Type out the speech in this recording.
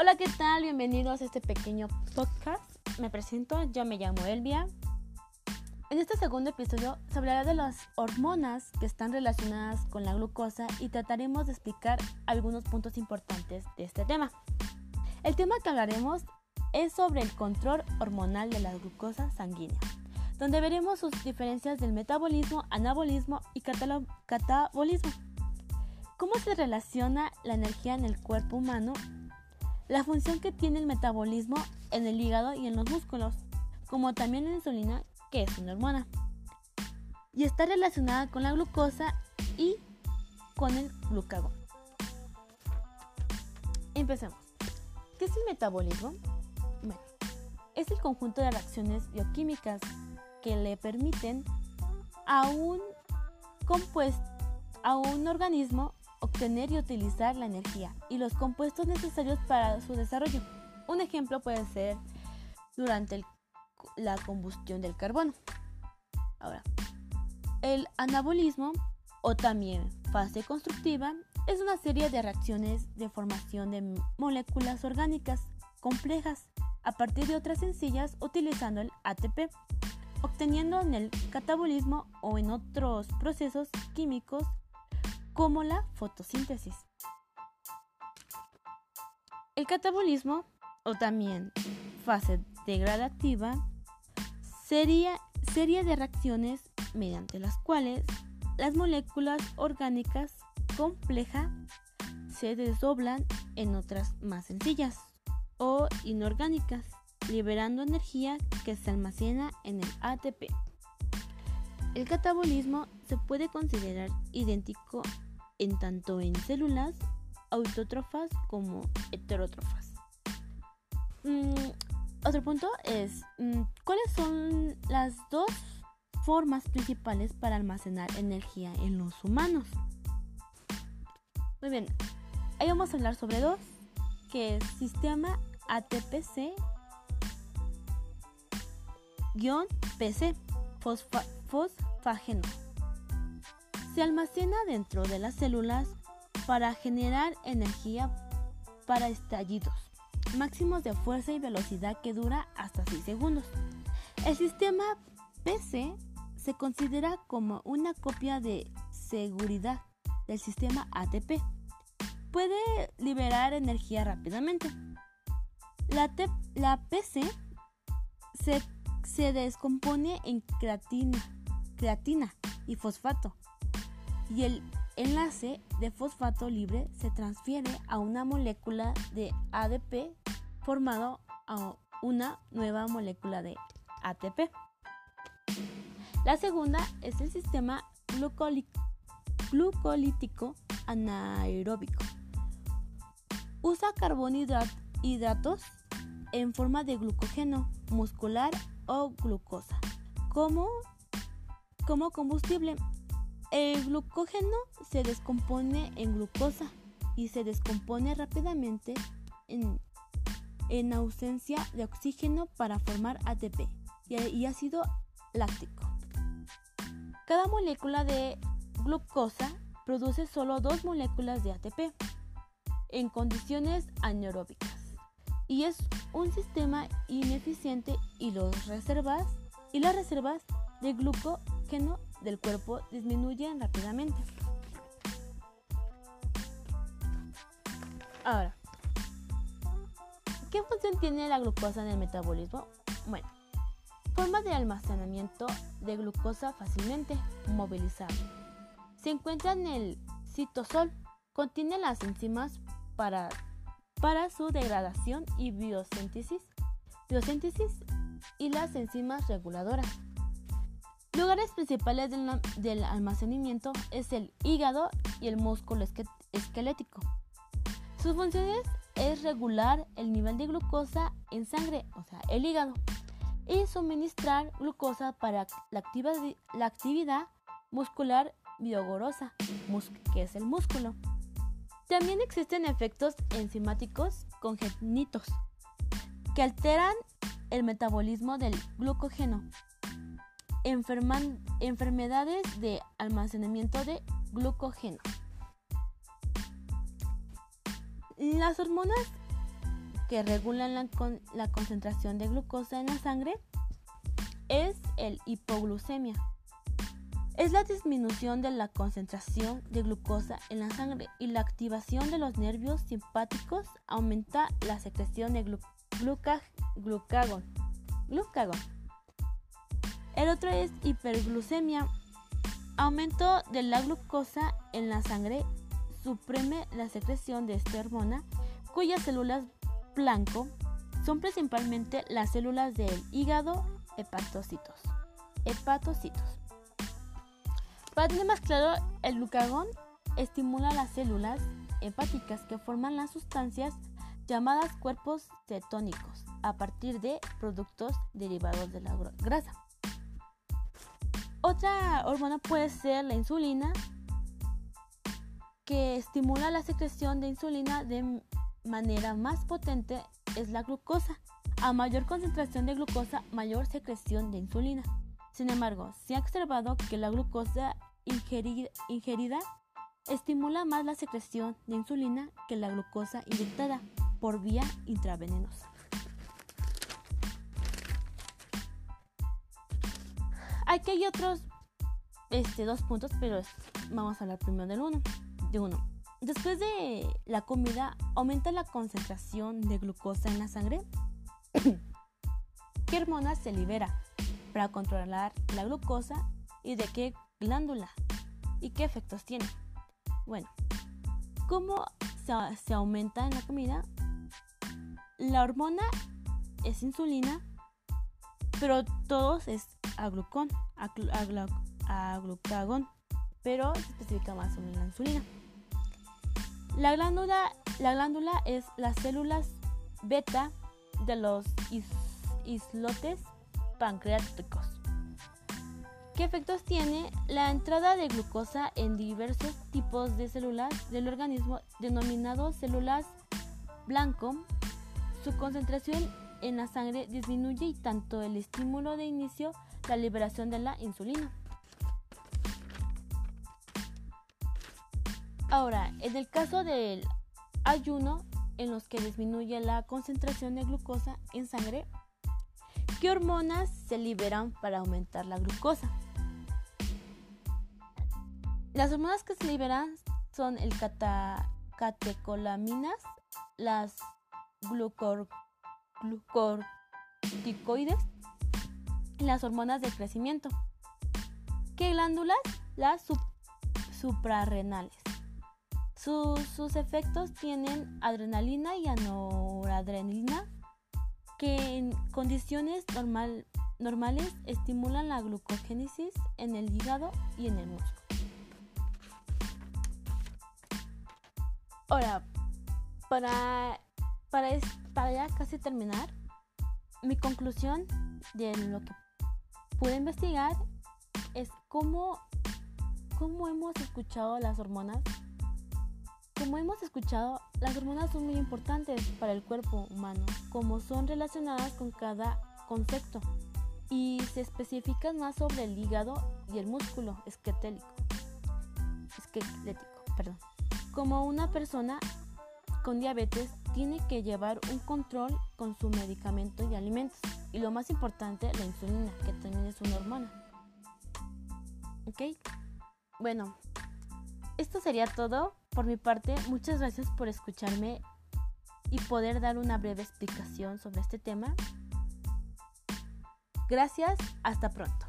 Hola, ¿qué tal? Bienvenidos a este pequeño podcast. Me presento, yo me llamo Elvia. En este segundo episodio se hablará de las hormonas que están relacionadas con la glucosa y trataremos de explicar algunos puntos importantes de este tema. El tema que hablaremos es sobre el control hormonal de la glucosa sanguínea, donde veremos sus diferencias del metabolismo, anabolismo y catabolismo. ¿Cómo se relaciona la energía en el cuerpo humano? La función que tiene el metabolismo en el hígado y en los músculos, como también la insulina, que es una hormona. Y está relacionada con la glucosa y con el glucagón. Empecemos. ¿Qué es el metabolismo? Bueno, es el conjunto de reacciones bioquímicas que le permiten a un compuesto, a un organismo obtener y utilizar la energía y los compuestos necesarios para su desarrollo. Un ejemplo puede ser durante la combustión del carbono. Ahora, el anabolismo o también fase constructiva es una serie de reacciones de formación de moléculas orgánicas complejas a partir de otras sencillas utilizando el ATP, obteniendo en el catabolismo o en otros procesos químicos como la fotosíntesis. El catabolismo, o también fase degradativa, sería serie de reacciones mediante las cuales las moléculas orgánicas complejas se desdoblan en otras más sencillas o inorgánicas, liberando energía que se almacena en el ATP. El catabolismo se puede considerar idéntico en tanto en células autótrofas como heterótrofas. Mm, otro punto es, mm, ¿cuáles son las dos formas principales para almacenar energía en los humanos? Muy bien, ahí vamos a hablar sobre dos, que es sistema ATPC-PC, fosfageno se almacena dentro de las células para generar energía para estallidos máximos de fuerza y velocidad que dura hasta 6 segundos. El sistema PC se considera como una copia de seguridad del sistema ATP. Puede liberar energía rápidamente. La, PC se, se descompone en creatina, creatina y fosfato y el enlace de fosfato libre se transfiere a una molécula de ADP formado a una nueva molécula de ATP. La segunda es el sistema glucolítico anaeróbico. Usa carbohidratos en forma de glucógeno muscular o glucosa como, como combustible el glucógeno se descompone en glucosa y se descompone rápidamente en, ausencia de oxígeno para formar ATP y ácido láctico. Cada molécula de glucosa produce solo dos moléculas de ATP en condiciones anaeróbicas y es un sistema ineficiente y, los reservas, y las reservas de glucógeno del cuerpo disminuyen rápidamente. Ahora, ¿qué función tiene la glucosa en el metabolismo? Bueno, forma de almacenamiento de glucosa fácilmente movilizable. Se encuentra en el citosol, contiene las enzimas para, para su degradación y biosíntesis, biosíntesis y las enzimas reguladoras. Lugares principales del, almacenamiento es el hígado y el músculo esquelético. Sus funciones es regular el nivel de glucosa en sangre, o sea, el hígado, y suministrar glucosa para la, la actividad muscular vigorosa, que es el músculo. También existen efectos enzimáticos congénitos que alteran el metabolismo del glucógeno enfermedades de almacenamiento de glucógeno. Las hormonas que regulan la, la concentración de glucosa en la sangre es el hipoglucemia. Es la disminución de la concentración de glucosa en la sangre y la activación de los nervios simpáticos aumenta la secreción de glucagón. glucagón. El otro es hiperglucemia. Aumento de la glucosa en la sangre suprime la secreción de esta hormona cuyas células blanco son principalmente las células del hígado hepatocitos. Hepatocitos. Para tener más claro, el glucagón estimula las células hepáticas que forman las sustancias llamadas cuerpos cetónicos a partir de productos derivados de la grasa. Otra hormona puede ser la insulina, que estimula la secreción de insulina de manera más potente es la glucosa. A mayor concentración de glucosa, mayor secreción de insulina. Sin embargo, se ha observado que la glucosa ingerida, estimula más la secreción de insulina que la glucosa inyectada por vía intravenosa. Aquí hay otros este, dos puntos, pero vamos a hablar primero del uno. De uno. Después de la comida, aumenta la concentración de glucosa en la sangre. ¿Qué hormona se libera para controlar la glucosa y de qué glándula? ¿Y qué efectos tiene? Bueno, ¿cómo se, aumenta en la comida? La hormona es insulina, pero todos es aglucón, aglucagón, pero se especifica más sobre la insulina. La glándula, la glándula es las células beta de los islotes pancreáticos. ¿Qué efectos tiene la entrada de glucosa en diversos tipos de células del organismo denominados células blanco? Su concentración en la sangre disminuye y tanto el estímulo de inicio la liberación de la insulina. Ahora, en el caso del ayuno, en los que disminuye la concentración de glucosa en sangre, ¿qué hormonas se liberan para aumentar la glucosa? Las hormonas que se liberan son el catecolaminas, las glucorticoides y las hormonas de crecimiento. ¿Qué glándulas? Las suprarrenales. Sus, efectos tienen adrenalina y anoradrenalina que en condiciones normal, normales estimulan la glucogénesis en el hígado y en el músculo. Ahora, para, para, para ya casi terminar, mi conclusión de lo que pude investigar es cómo, cómo hemos escuchado las hormonas como hemos escuchado, las hormonas son muy importantes para el cuerpo humano, como son relacionadas con cada concepto y se especifican más sobre el hígado y el músculo esquelético. esquelético perdón. Como una persona con diabetes tiene que llevar un control con su medicamento y alimentos. Y lo más importante, la insulina, que también es una hormona. ¿Ok? Bueno, esto sería todo por mi parte, muchas gracias por escucharme y poder dar una breve explicación sobre este tema. Gracias, hasta pronto.